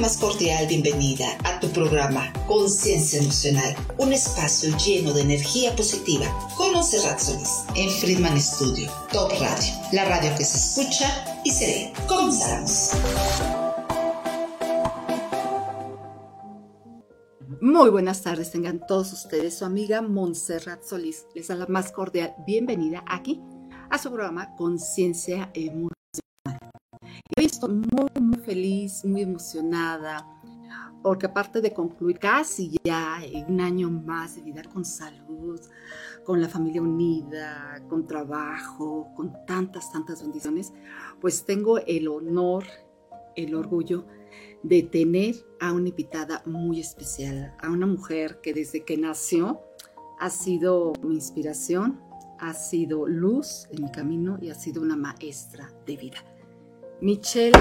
más cordial bienvenida a tu programa Conciencia Emocional, un espacio lleno de energía positiva con Monserrat Solís en Friedman Studio, Top Radio, la radio que se escucha y se ve. Comenzamos. Muy buenas tardes, tengan todos ustedes. Su amiga Montserrat Solís les da la más cordial bienvenida aquí a su programa Conciencia Emocional. Y hoy estoy muy, muy feliz, muy emocionada, porque aparte de concluir casi ya un año más de vida con salud, con la familia unida, con trabajo, con tantas, tantas bendiciones, pues tengo el honor, el orgullo de tener a una invitada muy especial, a una mujer que desde que nació ha sido mi inspiración, ha sido luz en mi camino y ha sido una maestra de vida. Michelle,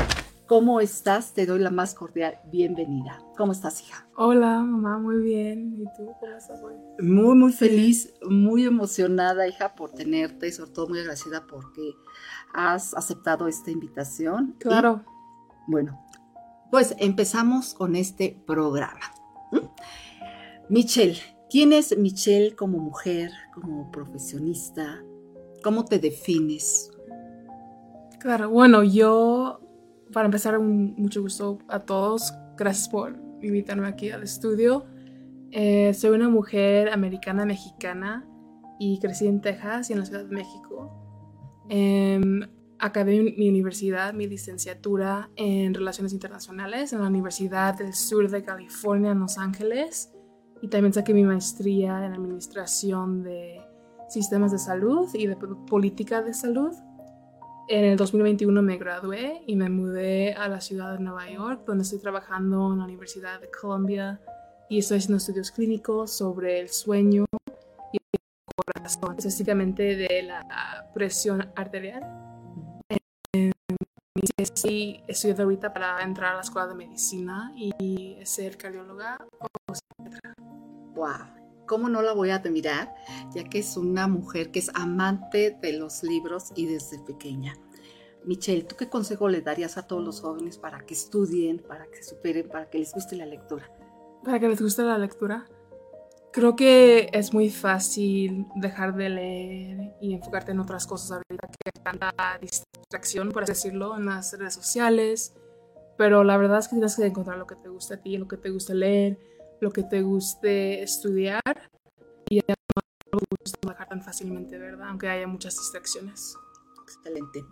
¿cómo estás? Te doy la más cordial bienvenida. ¿Cómo estás, hija? Hola, mamá, muy bien. ¿Y tú cómo estás hoy? Muy, muy feliz, muy emocionada, hija, por tenerte y sobre todo muy agradecida porque has aceptado esta invitación. Claro. bueno, pues empezamos con este programa. Michelle, ¿quién es Michelle como mujer, como profesionista? ¿Cómo te defines? Claro, bueno, yo, para empezar, mucho gusto a todos. Gracias por invitarme aquí al estudio. Eh, soy una mujer americana mexicana y crecí en Texas y en la Ciudad de México. Eh, acabé mi universidad, mi licenciatura en Relaciones Internacionales en la Universidad del Sur de California en Los Ángeles y también saqué mi maestría en Administración de Sistemas de Salud y de Política de Salud. En el 2021 me gradué y me mudé a la ciudad de Nueva York, donde estoy trabajando en la Universidad de Columbia y estoy haciendo estudios clínicos sobre el sueño y el corazón, específicamente de la presión arterial. Sí estudiando ahorita para entrar a la escuela de medicina y ser cardióloga o Wow, ¿cómo no la voy a admirar? Ya que es una mujer que es amante de los libros y desde pequeña. Michelle, ¿tú qué consejo le darías a todos los jóvenes para que estudien, para que superen, para que les guste la lectura? Para que les guste la lectura. Creo que es muy fácil dejar de leer y enfocarte en otras cosas ahorita que hay tanta distracción, por así decirlo, en las redes sociales. Pero la verdad es que tienes que encontrar lo que te gusta a ti, lo que te guste leer, lo que te guste estudiar y ya no gusta dejar tan fácilmente, ¿verdad? Aunque haya muchas distracciones. Excelente.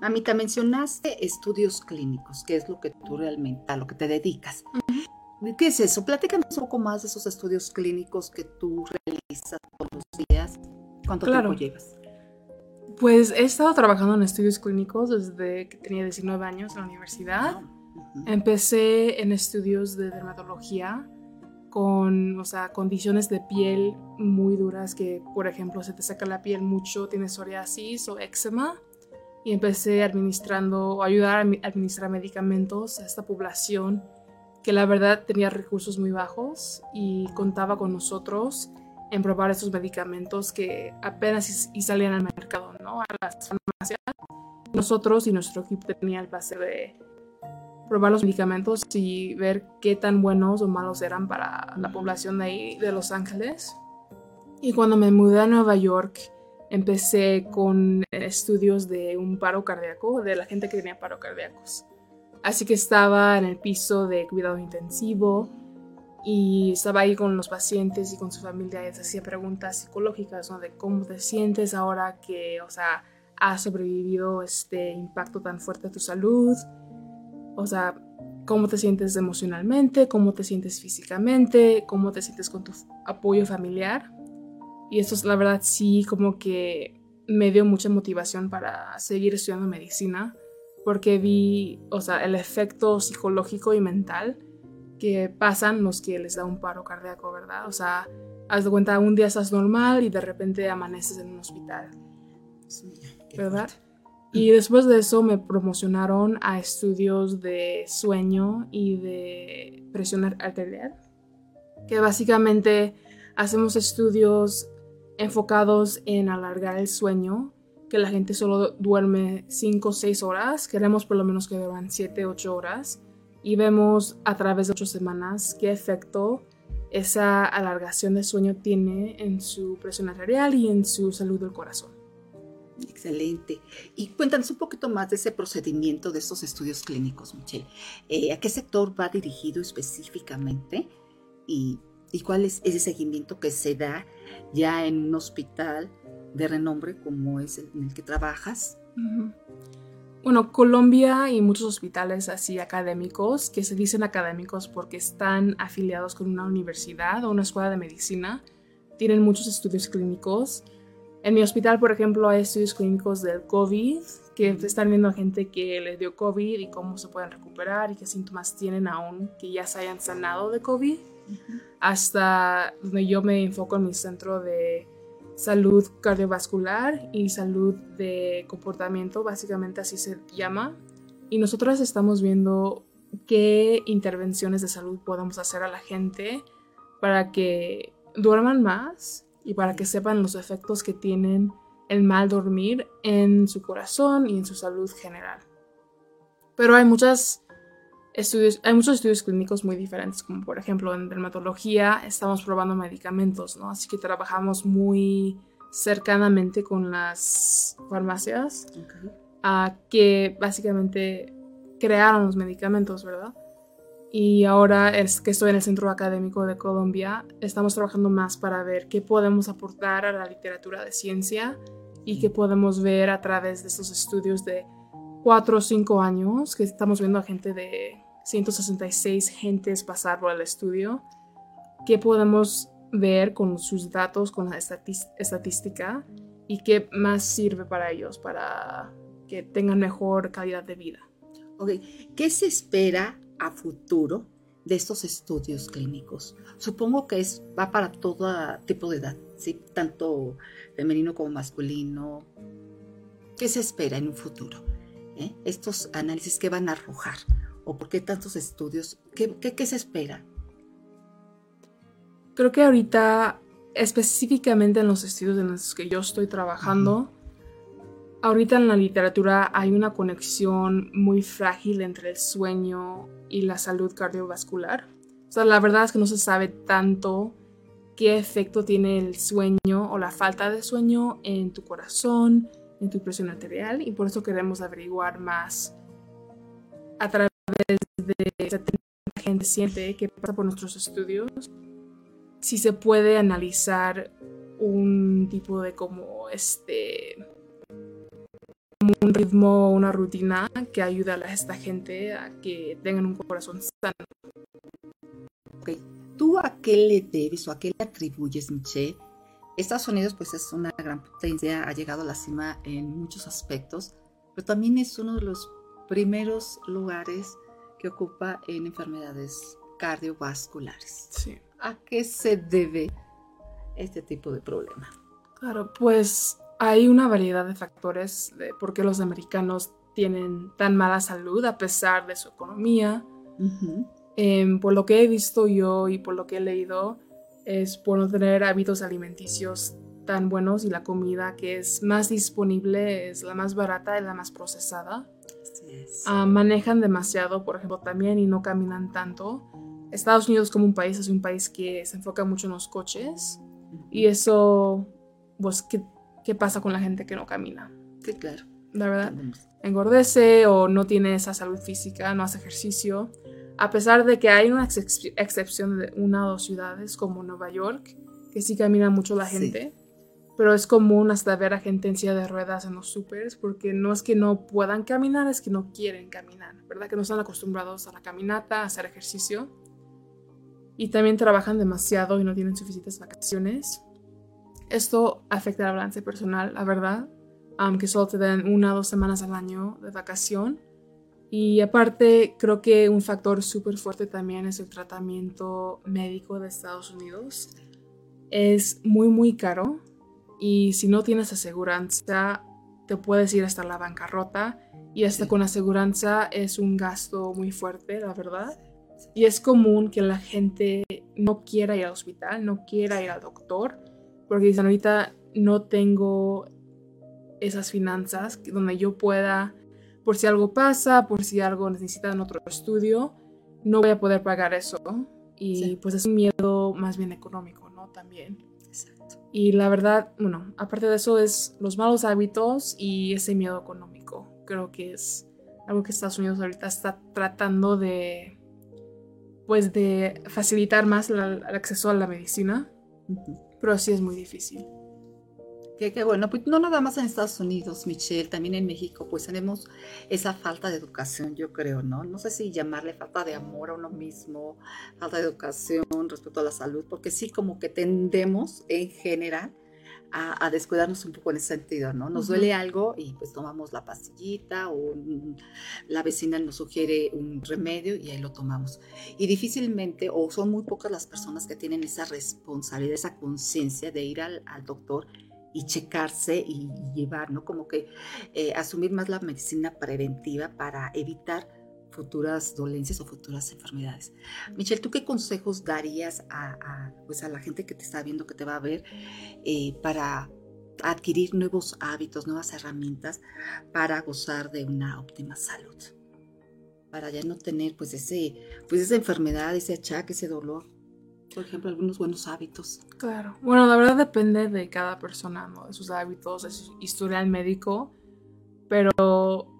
Mamita, mencionaste estudios clínicos, que es lo que tú realmente, a lo que te dedicas. ¿Qué es eso? Platícanos un poco más de esos estudios clínicos que tú realizas todos los días. ¿Cuánto tiempo llevas? Pues he estado trabajando en estudios clínicos desde que tenía 19 años en la universidad. Ah, Empecé en estudios de dermatología con, o sea, condiciones de piel muy duras que, por ejemplo, se te saca la piel mucho, tienes psoriasis o eczema. Y empecé administrando o ayudar a administrar medicamentos a esta población que la verdad tenía recursos muy bajos y contaba con nosotros en probar esos medicamentos que apenas y salían al mercado, ¿no? A las farmacias. Nosotros y nuestro equipo tenía el placer de probar los medicamentos y ver qué tan buenos o malos eran para la población de ahí, de Los Ángeles. Y cuando me mudé a Nueva York, empecé con estudios de un paro cardíaco, de la gente que tenía paro cardíacos. Así que estaba en el piso de cuidado intensivo y estaba ahí con los pacientes y con su familia y les hacía preguntas psicológicas, ¿no? De cómo te sientes ahora que, o sea, has sobrevivido este impacto tan fuerte a tu salud. O sea, cómo te sientes emocionalmente, cómo te sientes físicamente, cómo te sientes con tu apoyo familiar. Y esto es la verdad sí como que me dio mucha motivación para seguir estudiando medicina porque vi, o sea, el efecto psicológico y mental que pasan los que les da un paro cardíaco, ¿verdad? O sea, haz de cuenta, un día estás normal y de repente amaneces en un hospital, ¿verdad? Y después de eso me promocionaron a estudios de sueño y de presión arterial, que básicamente hacemos estudios enfocados en alargar el sueño que la gente solo duerme 5 o 6 horas, queremos por lo menos que duerman 7, 8 horas. y vemos a través de ocho semanas qué efecto esa alargación de sueño tiene en su presión arterial y en su salud del corazón. Excelente. Y cuéntanos un poquito más de ese procedimiento de estos estudios clínicos, Michelle. Eh, ¿A qué sector va dirigido específicamente? ¿Y, cuál es ese seguimiento que se da ya en un hospital de renombre como es el en el que trabajas? Bueno, Colombia y muchos hospitales así académicos, que se dicen académicos porque están afiliados con una universidad o una escuela de medicina, tienen muchos estudios clínicos. En mi hospital, por ejemplo, hay estudios clínicos del COVID, que están viendo a gente que le dio COVID y cómo se pueden recuperar y qué síntomas tienen aún que ya se hayan sanado de COVID. Hasta donde yo me enfoco en mi centro de salud cardiovascular y salud de comportamiento, básicamente así se llama. Y nosotros estamos viendo qué intervenciones de salud podemos hacer a la gente para que duerman más y para que sepan los efectos que tienen el mal dormir en su corazón y en su salud general. Pero hay muchas estudios, hay muchos estudios clínicos muy diferentes, como por ejemplo en dermatología estamos probando medicamentos, ¿no? Así que trabajamos muy cercanamente con las farmacias a que básicamente crearon los medicamentos, ¿verdad? Y ahora es que estoy en el Centro Académico de Colombia, estamos trabajando más para ver qué podemos aportar a la literatura de ciencia y qué podemos ver a través de estos estudios de cuatro o cinco años, que estamos viendo a gente de 166 gentes pasar por el estudio. ¿Qué podemos ver con sus datos, con la estadística y qué más sirve para ellos, para que tengan mejor calidad de vida? Ok, ¿qué se espera a futuro de estos estudios clínicos? Supongo que es, va para todo tipo de edad, ¿sí? tanto femenino como masculino. ¿Qué se espera en un futuro? ¿Eh? Estos análisis que van a arrojar ¿O por qué tantos estudios? ¿Qué, qué, se espera? Creo que ahorita, específicamente en los estudios en los que yo estoy trabajando, ahorita en la literatura hay una conexión muy frágil entre el sueño y la salud cardiovascular. O sea, la verdad es que no se sabe tanto qué efecto tiene el sueño o la falta de sueño en tu corazón, en tu presión arterial, y por eso queremos averiguar más a través de la gente siente que pasa por nuestros estudios, si se puede analizar un tipo de como este un ritmo, una rutina que ayuda a esta gente a que tengan un corazón sano. Okay. ¿Tú a qué le debes o a qué le atribuyes, Miche? Estados Unidos pues es una gran potencia, ha llegado a la cima en muchos aspectos, pero también es uno de los primeros lugares ocupa en enfermedades cardiovasculares. Sí. ¿A qué se debe este tipo de problema? Claro, pues hay una variedad de factores de por qué los americanos tienen tan mala salud a pesar de su economía. Em, por lo que he visto yo y por lo que he leído, es por no tener hábitos alimenticios tan buenos y la comida que es más disponible es la más barata y la más procesada. Ah, manejan demasiado, por ejemplo, también y no caminan tanto. Estados Unidos como un país es un país que se enfoca mucho en los coches y eso, pues, ¿qué, qué pasa con la gente que no camina? Sí, claro. La verdad, engordece o no tiene esa salud física, no hace ejercicio. A pesar de que hay una excepción de una o dos ciudades como Nueva York, que sí camina mucho la gente pero es común hasta ver a gente en silla de ruedas en los supers porque no es que no puedan caminar, es que no quieren caminar, ¿verdad? Que no están acostumbrados a la caminata, a hacer ejercicio. Y también trabajan demasiado y no tienen suficientes vacaciones. Esto afecta al balance personal, la verdad, aunque solo te den una o dos semanas al año de vacación. Y aparte, creo que un factor súper fuerte también es el tratamiento médico de Estados Unidos. Es muy, muy caro y si no tienes aseguranza, te puedes ir hasta la bancarrota y hasta con aseguranza es un gasto muy fuerte, la verdad. Y es común que la gente no quiera ir al hospital, no quiera ir al doctor, porque dicen ahorita no tengo esas finanzas donde yo pueda, por si algo pasa, por si algo necesitan otro estudio, no voy a poder pagar eso. Y pues es un miedo más bien económico, ¿no? También. Exacto. Y la verdad, bueno, aparte de eso es los malos hábitos y ese miedo económico. Creo que es algo que Estados Unidos ahorita está tratando de, pues de facilitar más el, acceso a la medicina, pero sí es muy difícil. Qué, bueno, pues no nada más en Estados Unidos, Michelle, también en México, pues tenemos esa falta de educación, yo creo, ¿no? No sé si llamarle falta de amor a uno mismo, falta de educación respecto a la salud, porque sí como que tendemos en general a, descuidarnos un poco en ese sentido, ¿no? Nos duele algo y pues tomamos la pastillita o la vecina nos sugiere un remedio y ahí lo tomamos. Y difícilmente, o son muy pocas las personas que tienen esa responsabilidad, esa conciencia de ir al, al doctor y checarse y, llevar, ¿no? Como que eh, asumir más la medicina preventiva para evitar futuras dolencias o futuras enfermedades. Michelle, ¿tú qué consejos darías a, pues a la gente que te está viendo, que te va a ver, eh, para adquirir nuevos hábitos, nuevas herramientas para gozar de una óptima salud? Para ya no tener pues, ese, pues esa enfermedad, ese achaque, ese dolor por ejemplo, algunos buenos hábitos. Claro. Bueno, la verdad depende de cada persona, ¿no? De sus hábitos, de su historial médico. Pero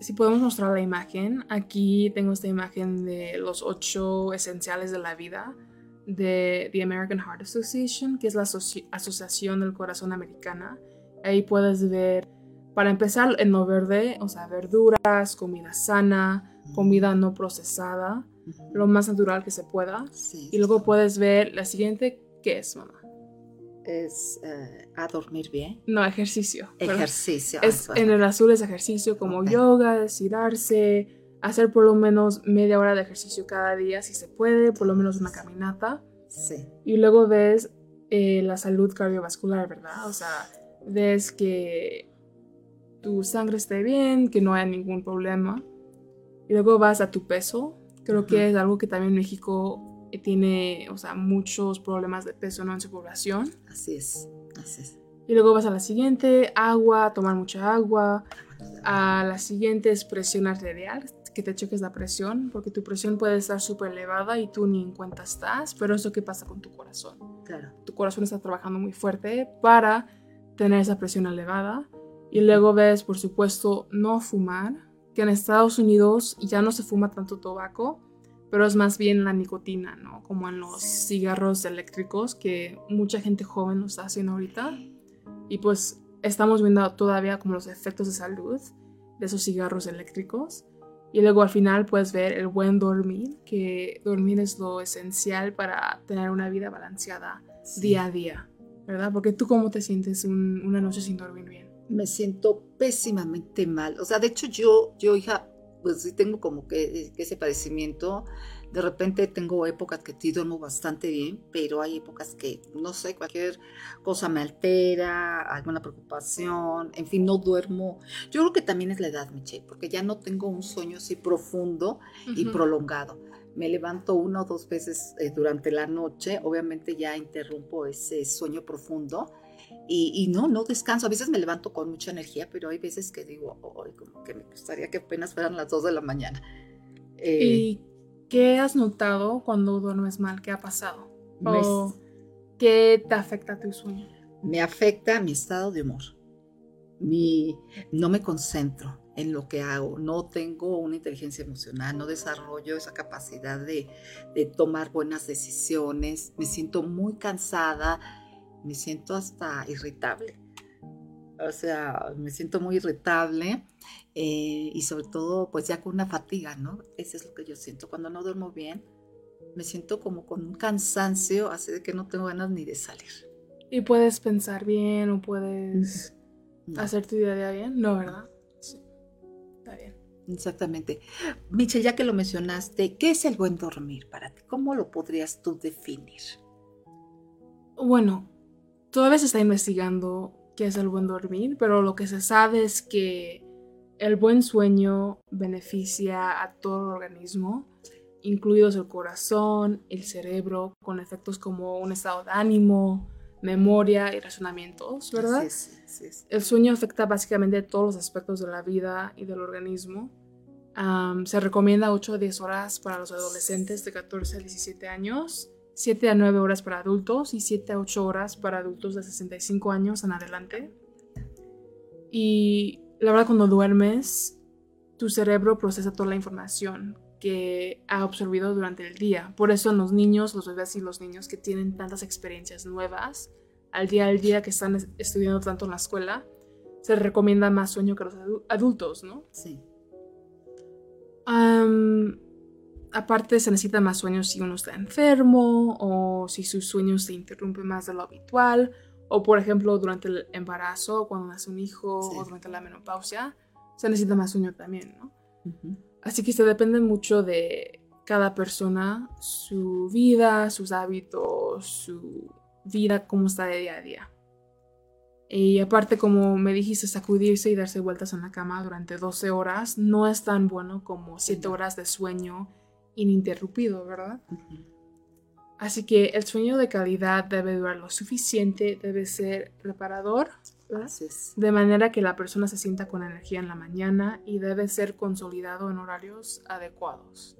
si podemos mostrar la imagen, aquí tengo esta imagen de los ocho esenciales de la vida de The American Heart Association, que es la Asociación del Corazón Americana. Ahí puedes ver, para empezar, en lo verde, o sea, verduras, comida sana, comida no procesada lo más natural que se pueda. y luego puedes ver la siguiente, ¿qué es, mamá? Es eh, a dormir bien. No, ejercicio. Ejercicio. Es, en el azul es ejercicio como yoga, estirarse, hacer por lo menos media hora de ejercicio cada día si se puede, por lo menos una caminata. Sí. Y luego ves eh, la salud cardiovascular, ¿verdad? O sea, ves que tu sangre esté bien, que no haya ningún problema. Y luego vas a tu peso, Creo que es algo que también México tiene, o sea, muchos problemas de peso ¿no? en su población. Así es, así es. Y luego vas a la siguiente, agua, tomar mucha agua. A la siguiente es presión arterial, que te cheques la presión, porque tu presión puede estar súper elevada y tú ni en cuenta estás, pero eso qué pasa con tu corazón. Claro. Tu corazón está trabajando muy fuerte para tener esa presión elevada. Y luego ves, por supuesto, no fumar, que en Estados Unidos ya no se fuma tanto tabaco, pero es más bien la nicotina, ¿no? Como en los cigarros eléctricos que mucha gente joven lo está haciendo ahorita. Y pues estamos viendo todavía como los efectos de salud de esos cigarros eléctricos. Y luego al final puedes ver el buen dormir, que dormir es lo esencial para tener una vida balanceada día a día, ¿verdad? Porque tú cómo te sientes una noche sin dormir bien me siento pésimamente mal. O sea, de hecho yo, yo hija, pues sí tengo como que, ese padecimiento. De repente tengo épocas que sí duermo bastante bien, pero hay épocas que, no sé, cualquier cosa me altera, alguna preocupación, en fin, no duermo. Yo creo que también es la edad, Michelle, porque ya no tengo un sueño así profundo y prolongado. Me levanto una o dos veces eh, durante la noche, obviamente ya interrumpo ese sueño profundo y, no, no descanso. A veces me levanto con mucha energía, pero hay veces que digo, como que me gustaría que apenas fueran las 2 de la mañana. Eh, ¿Y qué has notado cuando duermes mal? ¿Qué ha pasado? ¿O qué te afecta tu sueño? Me afecta mi estado de humor. Mi, no me concentro en lo que hago, no tengo una inteligencia emocional, no desarrollo esa capacidad de, de tomar buenas decisiones, me siento muy cansada, me siento hasta irritable. O sea, me siento muy irritable eh, y sobre todo pues ya con una fatiga, ¿no? Eso es lo que yo siento. Cuando no duermo bien, me siento como con un cansancio, así de que no tengo ganas ni de salir. ¿Y puedes pensar bien o puedes hacer tu día a día bien? No, ¿verdad? Sí. Está bien. Exactamente. Michelle, ya que lo mencionaste, ¿qué es el buen dormir para ti? ¿Cómo lo podrías tú definir? Bueno, Todavía se está investigando qué es el buen dormir, pero lo que se sabe es que el buen sueño beneficia a todo el organismo, incluidos el corazón, el cerebro, con efectos como un estado de ánimo, memoria y razonamientos, ¿verdad? Sí, sí, El sueño afecta básicamente todos los aspectos de la vida y del organismo. se recomienda 8 a 10 horas para los adolescentes de 14 a 17 años, 7 a 9 horas para adultos y 7 a 8 horas para adultos de 65 años en adelante. Y la verdad, cuando duermes, tu cerebro procesa toda la información que ha absorbido durante el día. Por eso los niños, los bebés y los niños que tienen tantas experiencias nuevas al día al día que están estudiando tanto en la escuela, se recomienda más sueño que los adultos, ¿no? Sí. Aparte se necesita más sueño si uno está enfermo o si sus sueños se interrumpen más de lo habitual o por ejemplo durante el embarazo, cuando nace un hijo o durante la menopausia, se necesita más sueño también, ¿no? Así que se depende mucho de cada persona, su vida, sus hábitos, su vida, cómo está de día a día. Y aparte, como me dijiste, sacudirse y darse vueltas en la cama durante 12 horas no es tan bueno como 7 horas de sueño ininterrumpido, ¿verdad? Así que el sueño de calidad debe durar lo suficiente, debe ser reparador, de manera que la persona se sienta con energía en la mañana y debe ser consolidado en horarios adecuados.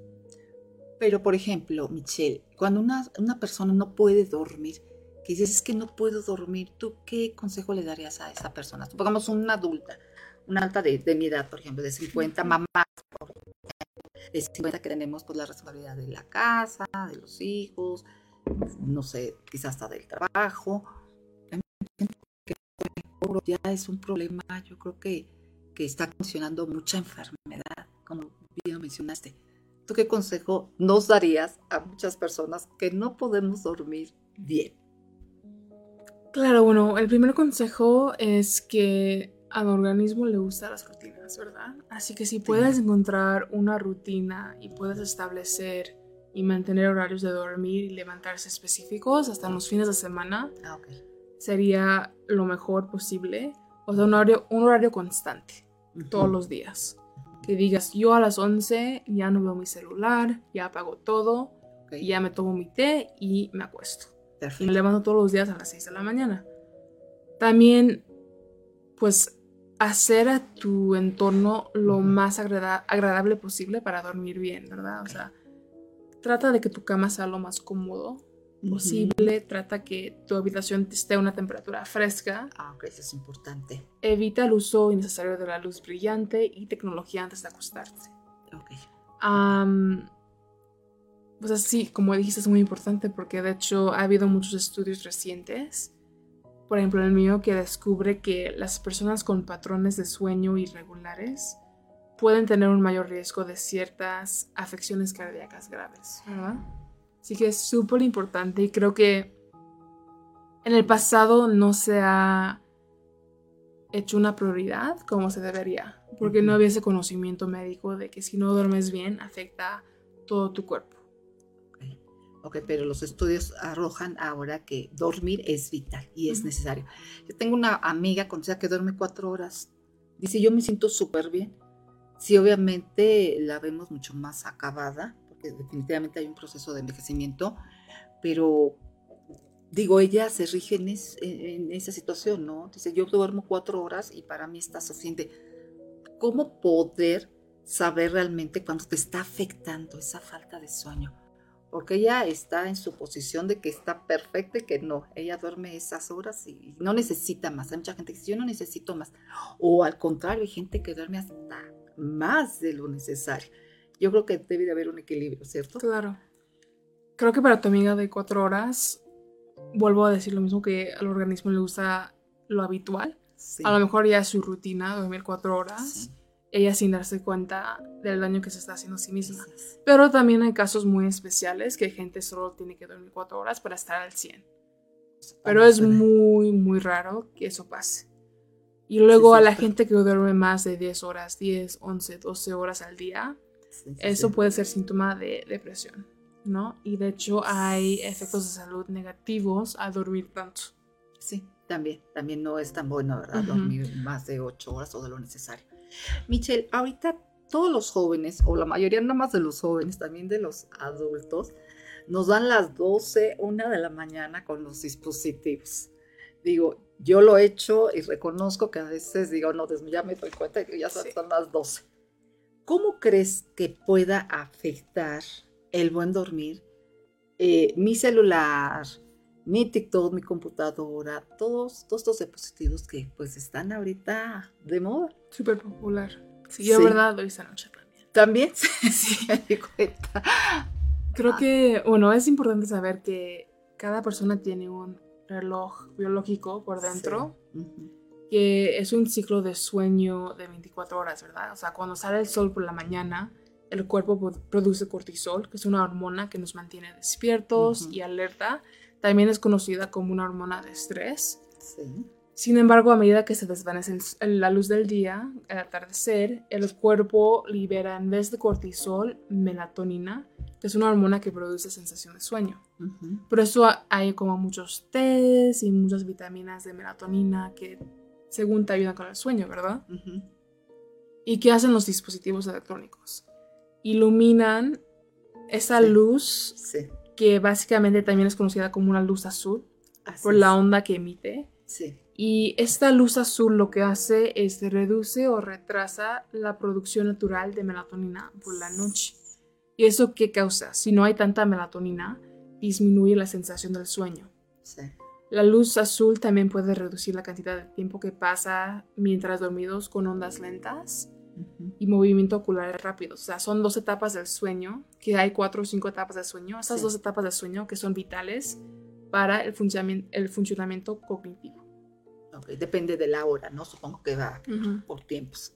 Pero, por ejemplo, Michelle, cuando una, una persona no puede dormir, que dices, es que no puedo dormir, ¿tú qué consejo le darías a esa persona? Supongamos una adulta, una alta de, de mi edad, por ejemplo, de 50, mamá, de 50 que tenemos pues la responsabilidad de la casa, de los hijos, no sé, quizás hasta del trabajo. Ya es un problema, yo creo que, que está funcionando mucha enfermedad, como bien mencionaste. ¿Tú qué consejo nos darías a muchas personas que no podemos dormir bien? Claro, bueno, el primer consejo es que al organismo le gustan las rutinas, ¿verdad? Así que si puedes encontrar una rutina y puedes establecer y mantener horarios de dormir y levantarse específicos hasta los fines de semana, ah, sería lo mejor posible. O sea, un horario, un horario constante, todos los días. Que digas, yo a las 11 ya no veo mi celular, ya apago todo, ya me tomo mi té y me acuesto. Y me levanto todos los días a las 6 de la mañana. También, pues, hacer a tu entorno lo más agradable posible para dormir bien, ¿verdad? O sea, trata de que tu cama sea lo más cómodo posible, trata que tu habitación esté a una temperatura fresca. Ah, ok, eso es importante. Evita el uso innecesario de la luz brillante y tecnología antes de acostarte. Ok. pues así, como dijiste, es muy importante porque de hecho ha habido muchos estudios recientes, por ejemplo el mío, que descubre que las personas con patrones de sueño irregulares pueden tener un mayor riesgo de ciertas afecciones cardíacas graves, ¿verdad? Así que es súper importante y creo que en el pasado no se ha hecho una prioridad como se debería, porque no había ese conocimiento médico de que si no duermes bien afecta todo tu cuerpo. Ok, pero los estudios arrojan ahora que dormir es vital y es necesario. Yo tengo una amiga con que duerme cuatro horas. Dice, yo me siento súper bien. Sí, obviamente la vemos mucho más acabada, porque definitivamente hay un proceso de envejecimiento, pero digo, ella se rige en, esa situación, ¿no? Dice, yo duermo cuatro horas y para mí está suficiente. ¿Cómo poder saber realmente cuando te está afectando esa falta de sueño? Porque ella está en su posición de que está perfecta y que no, ella duerme esas horas y no necesita más. Hay mucha gente que dice, yo no necesito más. O al contrario, hay gente que duerme hasta más de lo necesario. Yo creo que debe de haber un equilibrio, ¿cierto? Claro. Creo que para tu amiga de cuatro horas, vuelvo a decir lo mismo que al organismo le gusta lo habitual. A lo mejor ya es su rutina, dormir cuatro horas ella sin darse cuenta del daño que se está haciendo a sí misma. Pero también hay casos muy especiales que gente solo tiene que dormir cuatro horas para estar al 100. Pero es muy, muy raro que eso pase. Y luego a la gente que duerme más de 10 horas, 10, 11, 12 horas al día, eso puede ser síntoma de depresión, ¿no? Y de hecho hay efectos de salud negativos a dormir tanto. Sí, también, también no es tan bueno, ¿verdad? Dormir más de 8 horas o de lo necesario. Michelle, ahorita todos los jóvenes, o la mayoría no más de los jóvenes, también de los adultos, nos dan las 12, una de la mañana con los dispositivos. Digo, yo lo he hecho y reconozco que a veces digo, no, ya me doy cuenta que ya son las 12. ¿cómo crees que pueda afectar el buen dormir eh, mi celular, mi TikTok, mi computadora, todos, todos estos dispositivos que pues están ahorita de moda? Súper popular. Sí, yo, verdad, lo hice anoche también. ¿También? Sí, me di cuenta. Creo que, bueno, es importante saber que cada persona tiene un reloj biológico por dentro, que es un ciclo de sueño de 24 horas, ¿verdad? O sea, cuando sale el sol por la mañana, el cuerpo produce cortisol, que es una hormona que nos mantiene despiertos y alerta. También es conocida como una hormona de estrés. Sí. Sin embargo, a medida que se desvanece la luz del día, al atardecer, el cuerpo libera en vez de cortisol melatonina, que es una hormona que produce sensación de sueño. Por eso hay como muchos tés y muchas vitaminas de melatonina que según te ayudan con el sueño, ¿verdad? ¿Y qué hacen los dispositivos electrónicos? Iluminan esa luz que básicamente también es conocida como una luz azul por la onda que emite. Sí. Y esta luz azul lo que hace es reduce o retrasa la producción natural de melatonina por la noche. ¿Y eso qué causa? Si no hay tanta melatonina, disminuye la sensación del sueño. Sí. La luz azul también puede reducir la cantidad de tiempo que pasa mientras dormidos con ondas lentas y movimiento ocular rápido. O sea, son dos etapas del sueño, que hay cuatro o cinco etapas del sueño. Esas dos etapas del sueño que son vitales para el, funcionamiento, el funcionamiento cognitivo. Depende de la hora, ¿no? Supongo que va por tiempos.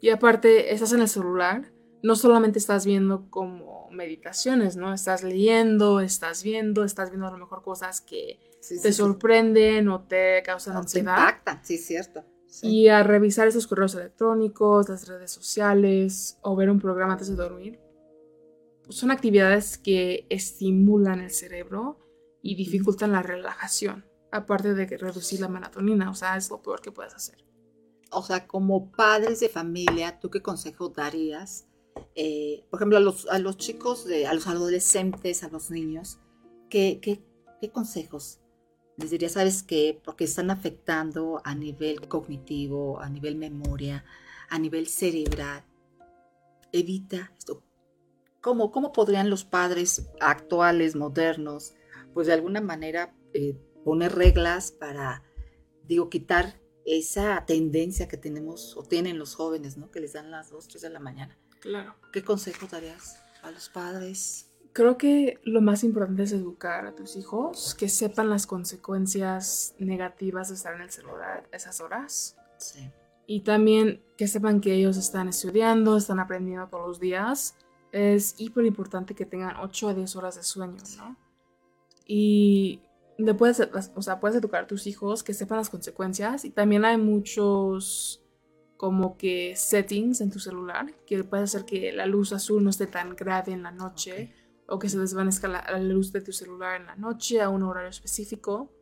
Y aparte, estás en el celular, no solamente estás viendo como meditaciones, ¿no? Estás leyendo, estás viendo, estás viendo a lo mejor cosas que te sorprenden o te causan ansiedad. Te impactan, sí, cierto. Y a revisar esos correos electrónicos, las redes sociales o ver un programa antes de dormir, son actividades que estimulan el cerebro y dificultan la relajación aparte de reducir la melatonina, o sea, es lo peor que puedes hacer. O sea, como padres de familia, ¿tú qué consejo darías? Eh, por ejemplo, a los, a los chicos, de, a los adolescentes, a los niños, ¿qué, qué, qué consejos les diría? ¿Sabes qué? Porque están afectando a nivel cognitivo, a nivel memoria, a nivel cerebral. Evita esto. ¿Cómo, cómo podrían los padres actuales, modernos, pues de alguna manera eh, poner reglas para, digo, quitar esa tendencia que tenemos o tienen los jóvenes, ¿no? Que les dan las 2, 3 de la mañana. Claro. ¿Qué consejo darías a los padres? Creo que lo más importante es educar a tus hijos, que sepan las consecuencias negativas de estar en el celular esas horas. Sí. Y también que sepan que ellos están estudiando, están aprendiendo todos los días. Es hiper importante que tengan 8 a 10 horas de sueño, ¿no? Y puedes, o sea, puedes educar a tus hijos que sepan las consecuencias y también hay muchos como que settings en tu celular que puede hacer que la luz azul no esté tan grave en la noche o que se desvanezca la, luz de tu celular en la noche a un horario específico.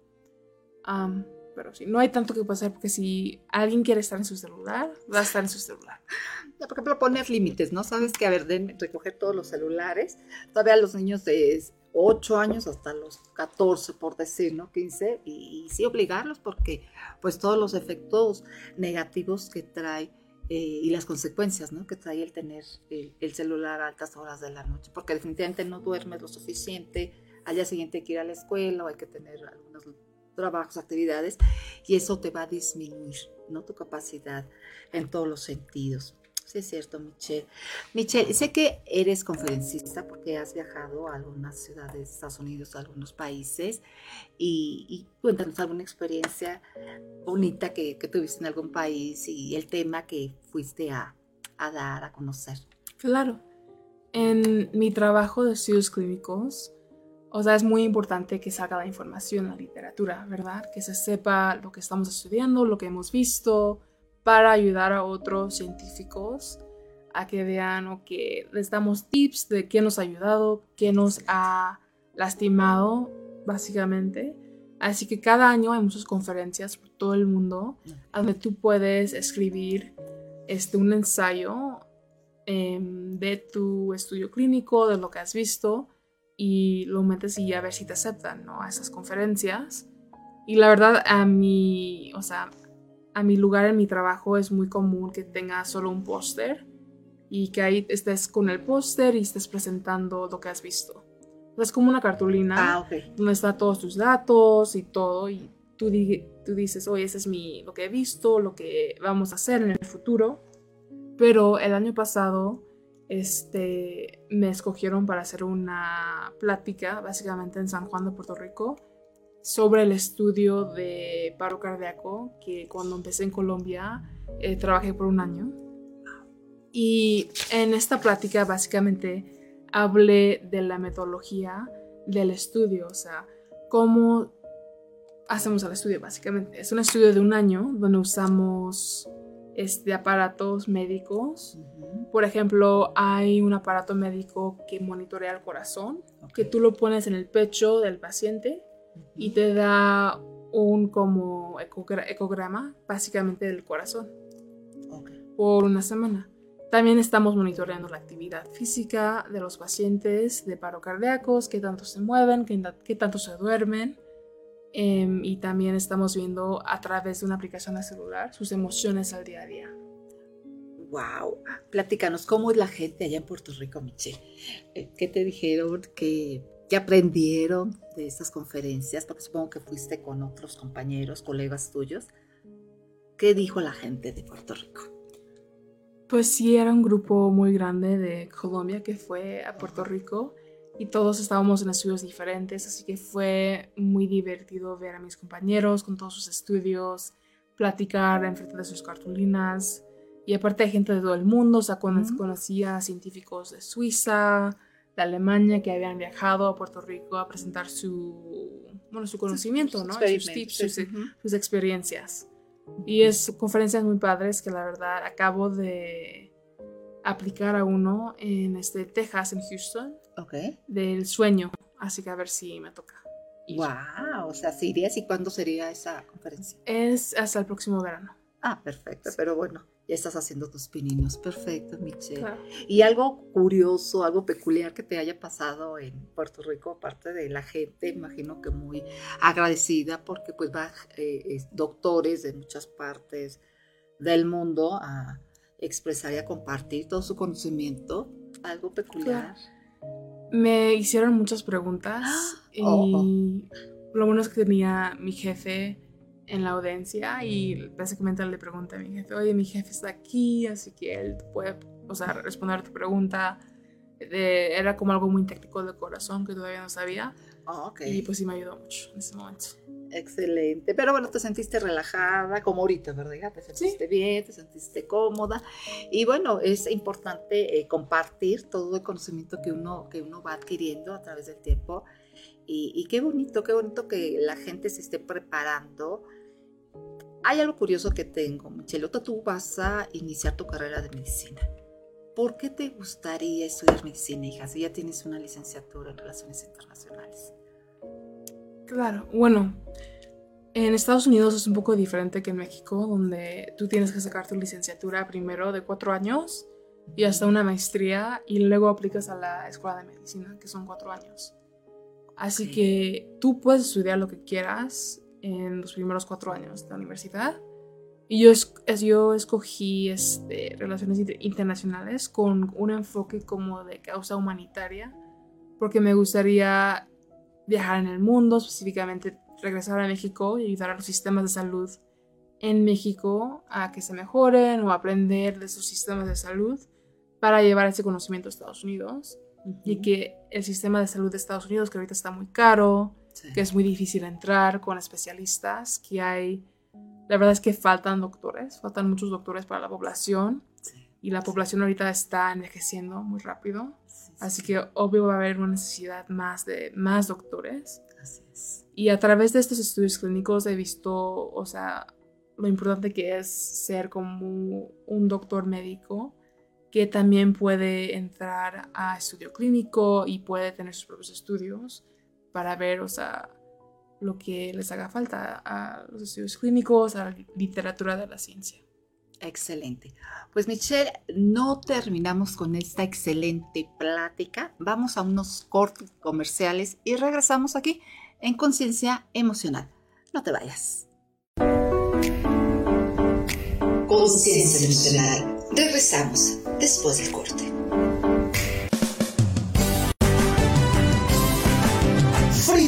pero sí, no hay tanto que pasar porque si alguien quiere estar en su celular, va a estar en su celular. Por ejemplo, poner límites, ¿no? Sabes que, a ver, recoger todos los celulares. Todavía los niños de 8 años hasta los 14, por decir, ¿no? 15, y, sí obligarlos porque pues todos los efectos negativos que trae eh, y las consecuencias, ¿no? Que trae el tener el, celular a altas horas de la noche, porque definitivamente no duermes lo suficiente, al día siguiente hay que ir a la escuela o hay que tener algunos trabajos, actividades, y eso te va a disminuir, ¿no? Tu capacidad en todos los sentidos. Sí, es cierto, Michelle. Michelle, sé que eres conferencista porque has viajado a algunas ciudades de Estados Unidos, a algunos países, y, cuéntanos alguna experiencia bonita que, tuviste en algún país y el tema que fuiste a, a dar, a conocer. Claro. En mi trabajo de estudios clínicos, o sea, es muy importante que salga la información, la literatura, ¿verdad? Que se sepa lo que estamos estudiando, lo que hemos visto, para ayudar a otros científicos a que vean o que les damos tips de qué nos ha ayudado, qué nos ha lastimado, básicamente. Así que cada año hay muchas conferencias por todo el mundo donde tú puedes escribir este, un ensayo em, de tu estudio clínico, de lo que has visto, y lo metes y a ver si te aceptan ¿no? a esas conferencias. Y la verdad, a mí, o sea, a mi lugar en mi trabajo es muy común que tenga solo un póster y que ahí estés con el póster y estés presentando lo que has visto. Es como una cartulina Ah, donde están todos tus datos y todo y tú, tú dices, oye, ese es mi, lo que he visto, lo que vamos a hacer en el futuro. Pero el año pasado este, me escogieron para hacer una plática, básicamente en San Juan de Puerto Rico, sobre el estudio de paro cardíaco, que cuando empecé en Colombia eh, trabajé por un año. Y en esta plática básicamente hablé de la metodología del estudio, o sea, cómo hacemos el estudio básicamente. Es un estudio de un año donde usamos este, aparatos médicos. Por ejemplo, hay un aparato médico que monitorea el corazón, que tú lo pones en el pecho del paciente y te da un como ecograma básicamente del corazón por una semana. También estamos monitoreando la actividad física de los pacientes de paro cardíacos, qué tanto se mueven, qué, tanto se duermen. Em, y también estamos viendo a través de una aplicación de celular sus emociones al día a día. Wow, platícanos, ¿cómo es la gente allá en Puerto Rico, Michelle? Eh, ¿Qué te dijeron? ¿Qué, ¿Qué aprendieron de estas conferencias? Porque supongo que fuiste con otros compañeros, colegas tuyos. ¿Qué dijo la gente de Puerto Rico? Pues sí, era un grupo muy grande de Colombia que fue a Puerto Rico y todos estábamos en estudios diferentes, así que fue muy divertido ver a mis compañeros con todos sus estudios, platicar en frente de sus cartulinas y aparte de gente de todo el mundo, o sea, conocía científicos de Suiza, de Alemania que habían viajado a Puerto Rico a presentar su, bueno, su conocimiento, sus, ¿no? Sus tips, sus, experiencias. Y es conferencias muy padres que la verdad acabo de aplicar a uno en este Texas, en Houston, okay. del sueño. Así que a ver si me toca. Wow, o sea, ¿sí irías y cuándo sería esa conferencia? Es hasta el próximo verano. Ah, perfecto, pero bueno, ya estás haciendo tus pininos. Perfecto, Michelle. Y algo curioso, algo peculiar que te haya pasado en Puerto Rico, aparte de la gente, imagino que muy agradecida porque pues va eh, doctores de muchas partes del mundo a expresar y a compartir todo su conocimiento. Algo peculiar. Me hicieron muchas preguntas Oh, y lo bueno es que tenía mi jefe en la audiencia y básicamente le pregunté a mi jefe, oye, mi jefe está aquí, así que él puede, o sea, responder a tu pregunta. De, era como algo muy técnico de corazón que todavía no sabía. Oh, ok. Y pues sí me ayudó mucho en ese momento. Excelente. Pero bueno, te sentiste relajada, como ahorita, ¿verdad? Te sentiste bien, te sentiste cómoda. Y bueno, es importante eh, compartir todo el conocimiento que uno, que uno va adquiriendo a través del tiempo. Y, y, qué bonito, qué bonito que la gente se esté preparando. Hay algo curioso que tengo, Michelota, tú vas a iniciar tu carrera de medicina. ¿Por qué te gustaría estudiar medicina, hija, si ya tienes una licenciatura en relaciones internacionales? Claro, bueno, en Estados Unidos es un poco diferente que en México, donde tú tienes que sacar tu licenciatura primero de cuatro años y hasta una maestría y luego aplicas a la escuela de medicina, que son cuatro años. Así Ok. que tú puedes estudiar lo que quieras en los primeros cuatro años de la universidad. Y yo, es- yo escogí este, relaciones inter- internacionales con un enfoque como de causa humanitaria, porque me gustaría viajar en el mundo, específicamente regresar a México y ayudar a los sistemas de salud en México a que se mejoren o aprender de sus sistemas de salud para llevar ese conocimiento a Estados Unidos y que el sistema de salud de Estados Unidos, que ahorita está muy caro, Sí. que es muy difícil entrar con especialistas, que hay, la verdad es que faltan doctores, faltan muchos doctores para la población Sí, y la población ahorita está envejeciendo muy rápido, sí, sí, así que obvio va a haber una necesidad más de más doctores. así es. Y a través de estos estudios clínicos he visto, o sea, lo importante que es ser como un doctor médico que también puede entrar a estudio clínico y puede tener sus propios estudios para ver, o sea, lo que les haga falta a los estudios clínicos, a la literatura de la ciencia. Excelente. Pues Michelle, no terminamos con esta excelente plática. Vamos a unos cortes comerciales y regresamos aquí en Conciencia Emocional. No te vayas. Conciencia Emocional, Regresamos después del corte.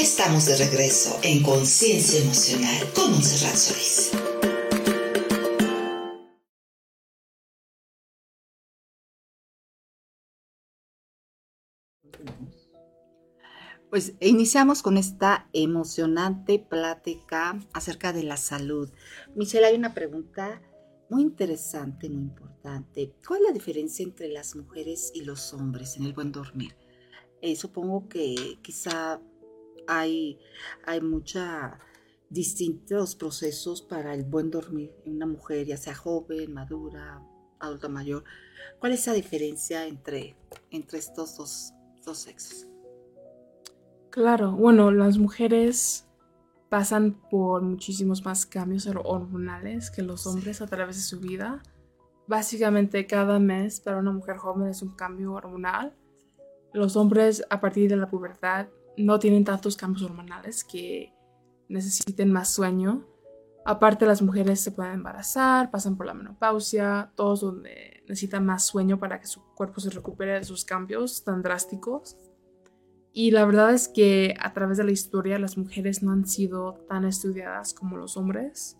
Estamos de regreso en Conciencia Emocional con Monserrat Solís. Pues iniciamos con esta emocionante plática acerca de la salud. Michelle, hay una pregunta muy interesante, muy importante. ¿Cuál es la diferencia entre las mujeres y los hombres en el buen dormir? Eh, supongo que quizá hay, hay mucha distintos procesos para el buen dormir en una mujer, ya sea joven, madura, adulta mayor. ¿Cuál es la diferencia entre, entre estos dos, dos sexos? Claro, bueno, las mujeres pasan por muchísimos más cambios hormonales que los hombres a través de su vida. Básicamente cada mes para una mujer joven es un cambio hormonal. Los hombres a partir de la pubertad no tienen tantos cambios hormonales que necesiten más sueño. Aparte, las mujeres se pueden embarazar, pasan por la menopausia, todos donde necesitan más sueño para que su cuerpo se recupere de esos cambios tan drásticos. Y la verdad es que a través de la historia las mujeres no han sido tan estudiadas como los hombres.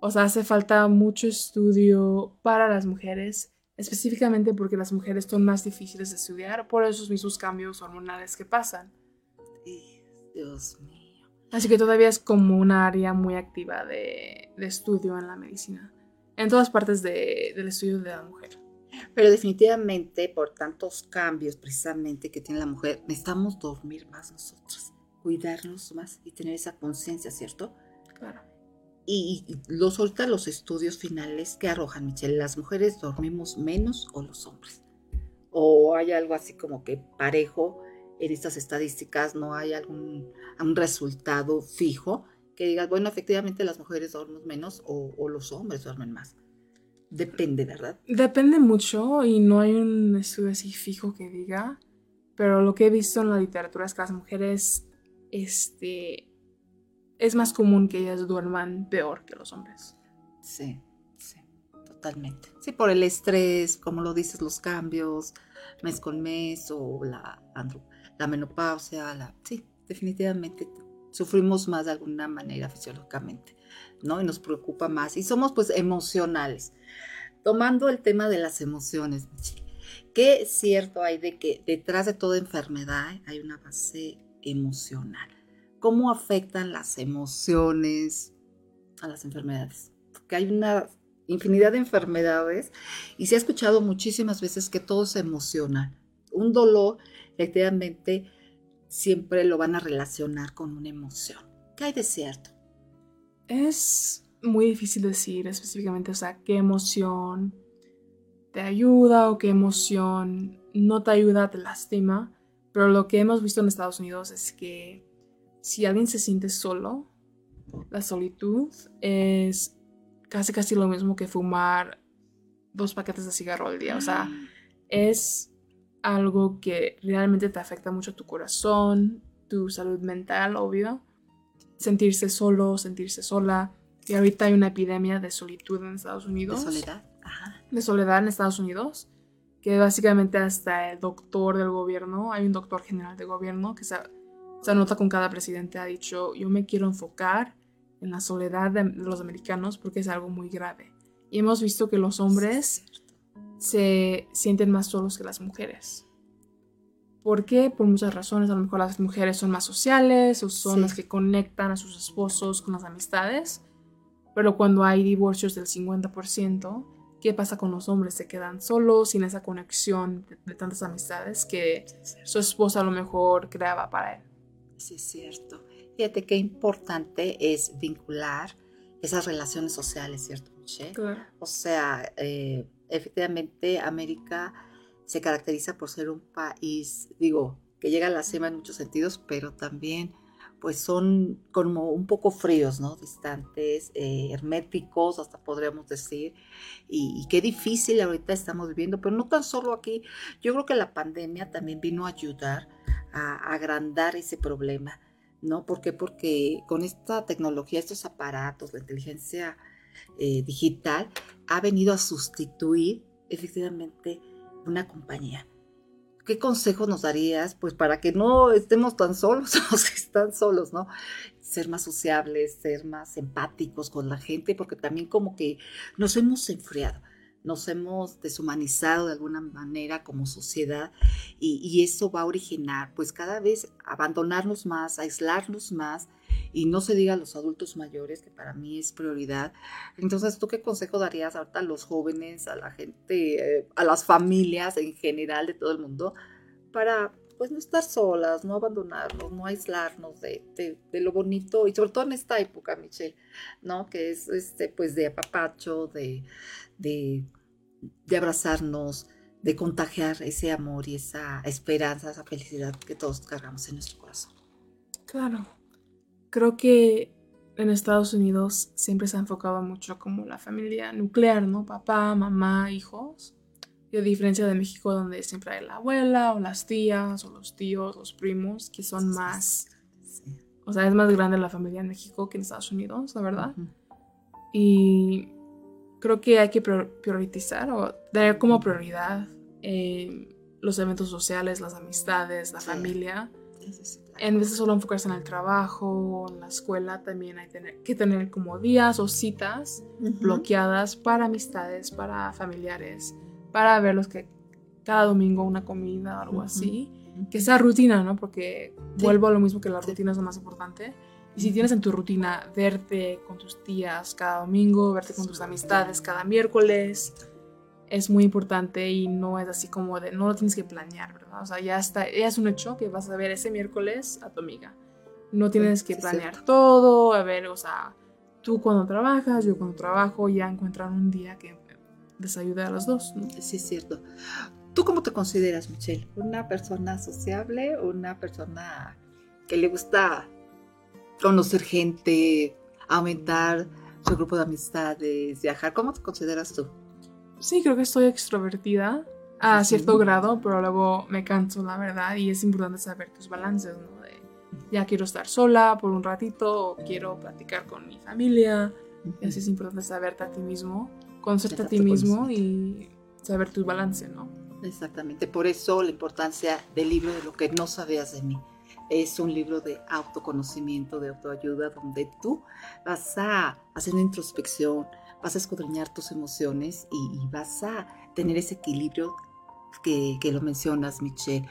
O sea, hace falta mucho estudio para las mujeres, específicamente porque las mujeres son más difíciles de estudiar por esos mismos cambios hormonales que pasan. Dios mío. Así que todavía es como una área muy activa de, estudio en la medicina, en todas partes del estudio de la mujer. Pero definitivamente por tantos cambios precisamente que tiene la mujer, necesitamos dormir más nosotros, cuidarnos más y tener esa conciencia, ¿cierto? Claro. Y, los ahorita los estudios finales que arrojan, Michelle, ¿las mujeres dormimos menos o los hombres? ¿O hay algo así como que parejo en estas estadísticas no hay algún un resultado fijo que digas, bueno, efectivamente las mujeres duermen menos o, los hombres duermen más. Depende, ¿verdad? Depende mucho y no hay un estudio así fijo que diga, pero lo que he visto en la literatura es que las mujeres, este, es más común que ellas duerman peor que los hombres. Sí, sí, totalmente. Sí, por el estrés, como lo dices, los cambios mes con mes o la la menopausia, sí, definitivamente sufrimos más de alguna manera fisiológicamente, ¿no? Y nos preocupa más y somos pues emocionales. Tomando el tema de las emociones, ¿qué cierto hay de que detrás de toda enfermedad hay una base emocional? ¿Cómo afectan las emociones a las enfermedades? Porque hay una infinidad de enfermedades y se ha escuchado muchísimas veces que todo se emociona. Un dolor, efectivamente, siempre lo van a relacionar con una emoción. ¿Qué hay de cierto? Es muy difícil decir específicamente, o sea, qué emoción te ayuda o qué emoción no te ayuda, te lastima. Pero lo que hemos visto en Estados Unidos es que si alguien se siente solo, la solitud es casi casi lo mismo que fumar dos paquetes de cigarro al día. O sea, mm. es algo que realmente te afecta mucho tu corazón, tu salud mental, obvio. Sentirse solo, sentirse sola. Y ahorita hay una epidemia de solitud en Estados Unidos. De soledad. Ajá. De soledad en Estados Unidos. Que básicamente hasta el doctor del gobierno, hay un doctor general de gobierno que se, se anota con cada presidente, ha dicho, yo me quiero enfocar en la soledad de los americanos porque es algo muy grave. Y hemos visto que los hombres se sienten más solos que las mujeres. ¿Por qué? Por muchas razones. A lo mejor las mujeres son más sociales o son las que conectan a sus esposos con las amistades. Pero cuando hay divorcios del 50%, ¿qué pasa con los hombres? Se quedan solos, sin esa conexión de, tantas amistades que su esposa a lo mejor creaba para él. Sí, es cierto. Fíjate qué importante es vincular esas relaciones sociales, ¿cierto, Michelle? Claro. O sea, eh, efectivamente América se caracteriza por ser un país, digo, que llega a la cima en muchos sentidos, pero también pues son como un poco fríos, ¿no? Distantes, eh, herméticos, hasta podríamos decir, y, qué difícil ahorita estamos viviendo, pero no tan solo aquí, yo creo que la pandemia también vino a ayudar a, a agrandar ese problema ¿no? ¿Por qué? Porque con esta tecnología, estos aparatos, la inteligencia eh, digital, ha venido a sustituir efectivamente una compañía. ¿Qué consejo nos darías? Pues para que no estemos tan solos, ¿no? Ser más sociables, ser más empáticos con la gente, porque también como que nos hemos enfriado nos hemos deshumanizado de alguna manera como sociedad y, eso va a originar pues cada vez abandonarnos más, aislarnos más y no se diga a los adultos mayores, que para mí es prioridad. Entonces, ¿tú qué consejo darías ahorita a los jóvenes, a la gente, eh, a las familias en general de todo el mundo para pues no estar solas, no abandonarnos, no aislarnos de, de, lo bonito y sobre todo en esta época, Michelle, ¿no? Que es este, pues de apapacho, de, de, de abrazarnos, de contagiar ese amor y esa esperanza, esa felicidad que todos cargamos en nuestro corazón. Claro, creo que en Estados Unidos siempre se ha enfocado mucho como la familia nuclear, ¿no? Papá, mamá, hijos. Y a diferencia de México, donde siempre hay la abuela, o las tías, o los tíos, los primos, que son más. O sea, es más grande la familia en México que en Estados Unidos, la verdad. Y creo que hay que priorizar o dar como prioridad eh, los eventos sociales, las amistades, la familia. En vez de solo enfocarse en el trabajo, en la escuela, también hay que tener como días o citas bloqueadas para amistades, para familiares para verlos que cada domingo una comida o algo así. Que sea rutina, ¿no? Porque vuelvo a lo mismo que la rutina es lo más importante. Y si tienes en tu rutina verte con tus tías cada domingo, verte con tus amistades cada miércoles, es muy importante y no es así como de, no lo tienes que planear, ¿verdad? O sea, ya está, ya es un hecho que vas a ver ese miércoles a tu amiga. No tienes que planear todo, a ver, o sea, tú cuando trabajas, yo cuando trabajo, ya encuentran un día que les ayude a los dos. ¿no? Sí, es cierto. ¿Tú cómo te consideras, Michelle? ¿Una persona sociable una persona que le gusta conocer gente, aumentar su grupo de amistades, viajar? ¿Cómo te consideras tú? Sí, creo que estoy extrovertida a cierto grado, pero luego me canso, la verdad, y es importante saber tus balances, ¿no? De, ya quiero estar sola por un ratito, o quiero platicar con mi familia, y así es importante saberte a ti mismo conocerte a ti mismo y saber tu balance, ¿no? Exactamente, por eso la importancia del libro de lo que no sabías de mí. Es un libro de autoconocimiento, de autoayuda, donde tú vas a hacer una introspección, vas a escudriñar tus emociones y, vas a tener ese equilibrio que, que lo mencionas, Michelle.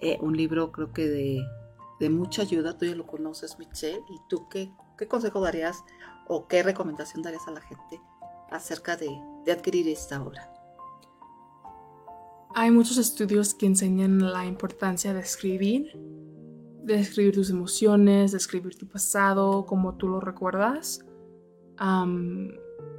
Eh, un libro creo que de, de, mucha ayuda, tú ya lo conoces, Michelle, y tú qué, qué consejo darías o qué recomendación darías a la gente acerca de, de adquirir esta obra? Hay muchos estudios que enseñan la importancia de escribir, de escribir tus emociones, de escribir tu pasado, como tú lo recuerdas, am,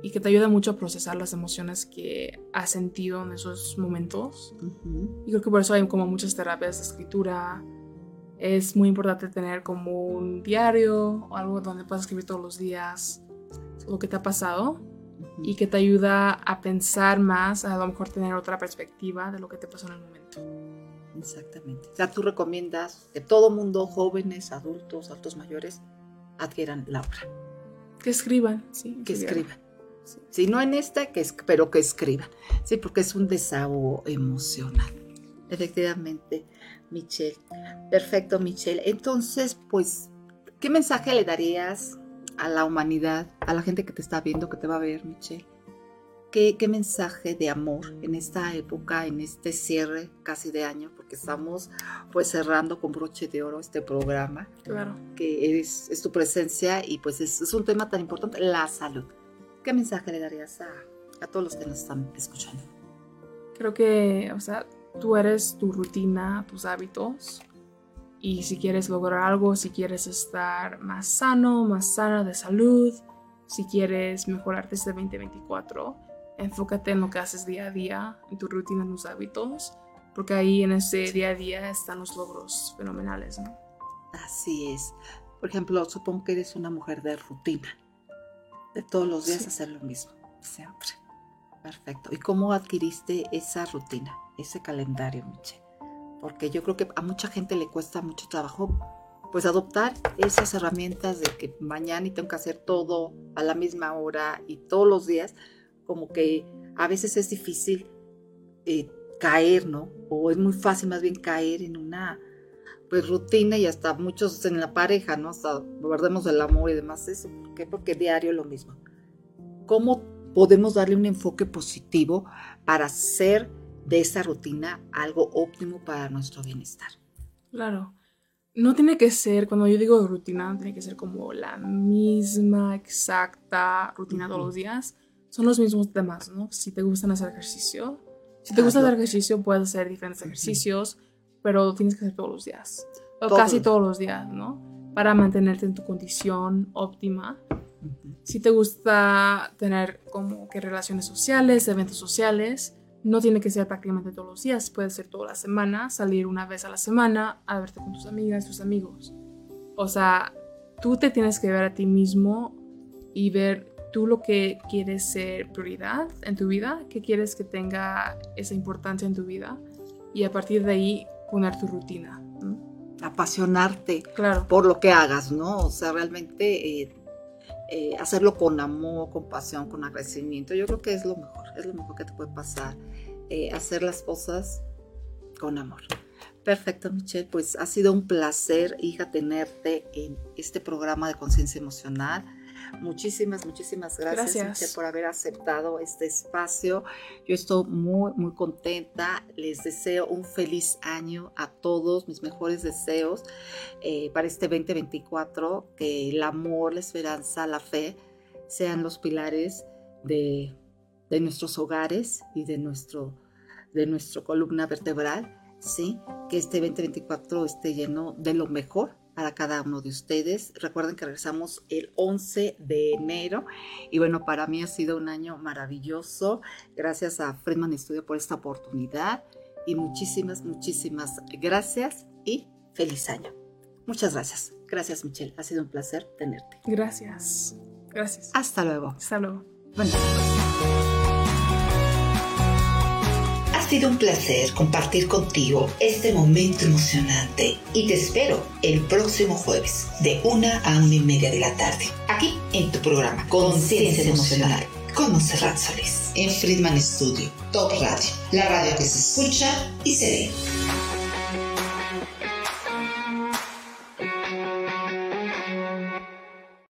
y que te ayuda mucho a procesar las emociones que has sentido en esos momentos. Ujú. Y creo que por eso hay como muchas terapias de escritura. Es muy importante tener como un diario o algo donde puedas escribir todos los días lo que te ha pasado y que te ayuda a pensar más, a lo mejor tener otra perspectiva de lo que te pasó en el momento. Exactamente. O sea, tú recomiendas que todo mundo, jóvenes, adultos, adultos mayores, adquieran la obra, Que escriban, sí. que escriban. escriban. Si no en esta, que es, pero que escriban. Sí, porque es un desahogo emocional. Efectivamente, Michelle. Perfecto, Michelle. Entonces, pues, ¿qué mensaje le darías a la humanidad, a la gente que te está viendo, que te va a ver, Michelle? ¿Qué, qué mensaje de amor en esta época, en este cierre casi de año, porque estamos pues cerrando con broche de oro este programa, Claro. que es, es tu presencia y pues es, es un tema tan importante, la salud. ¿Qué mensaje le darías a, a todos los que nos están escuchando? Creo que, o sea, tú eres tu rutina, tus hábitos. Y si quieres lograr algo, si quieres estar más sano, más sana de salud, si quieres mejorarte este 2024, enfócate en lo que haces día a día, en tu rutina, en tus hábitos, porque ahí en ese día a día están los logros fenomenales, ¿no? Así es. Por ejemplo, supongo que eres una mujer de rutina, de todos los días Sí. hacer lo mismo, siempre. Perfecto. ¿Y cómo adquiriste esa rutina, ese calendario, Michelle? Porque yo creo que a mucha gente le cuesta mucho trabajo pues adoptar esas herramientas de que mañana y tengo que hacer todo a la misma hora y todos los días, como que a veces es difícil eh, caer, ¿no? O es muy fácil más bien caer en una pues rutina y hasta muchos en la pareja, ¿no? Hasta perdemos el amor y demás eso. ¿Por qué? Porque diario lo mismo. ¿Cómo podemos darle un enfoque positivo para hacer de esa rutina algo óptimo para nuestro bienestar? Claro. No tiene que ser, cuando yo digo rutina, tiene que ser como la misma exacta rutina todos Ujú. los días. Son los mismos temas, ¿no? Si te gustan hacer ejercicio, si te Ah, gusta yo- hacer ejercicio, puedes hacer diferentes Ujú. ejercicios, pero tienes que hacer todos los días. O Todos. casi todos los días, ¿no? Para mantenerte en tu condición óptima. Si te gusta tener como que relaciones sociales, eventos sociales, no tiene que ser prácticamente todos los días, puede ser toda la semana, salir una vez a la semana a verte con tus amigas, tus amigos. O sea, tú te tienes que ver a ti mismo y ver tú lo que quieres ser prioridad en tu vida, que quieres que tenga esa importancia en tu vida y a partir de ahí poner tu rutina. ¿no? Apasionarte Claro, por lo que hagas, ¿no? O sea, realmente eh, eh, hacerlo con amor, con pasión, con agradecimiento. Yo creo que es lo mejor, es lo mejor que te puede pasar. eh, hacer las cosas con amor. Perfecto, Michelle. Pues ha sido un placer, hija, tenerte en este programa de conciencia emocional. Muchísimas, muchísimas gracias, por haber aceptado este espacio. Yo estoy muy, muy contenta. Les deseo un feliz año a todos, mis mejores deseos eh, para este 2024. Que el amor, la esperanza, la fe sean los pilares de, de nuestros hogares y de nuestro, de nuestra columna vertebral. ¿sí? Que este 2024 esté lleno de lo mejor para cada uno de ustedes. Recuerden que regresamos el 11 de enero y bueno, para mí ha sido un año maravilloso. Gracias a Friedman Studio por esta oportunidad y muchísimas, muchísimas gracias y feliz año. Muchas gracias. Gracias Michelle, ha sido un placer tenerte. gracias. Gracias. Hasta luego. Hasta luego. Bueno. Sido un placer compartir contigo este momento emocionante y te espero el próximo jueves de una a una y media de la tarde, aquí en tu programa Conciencia Emocional con Monserrat Solís en Friedman Studio, Top Radio, la radio que se escucha y se ve.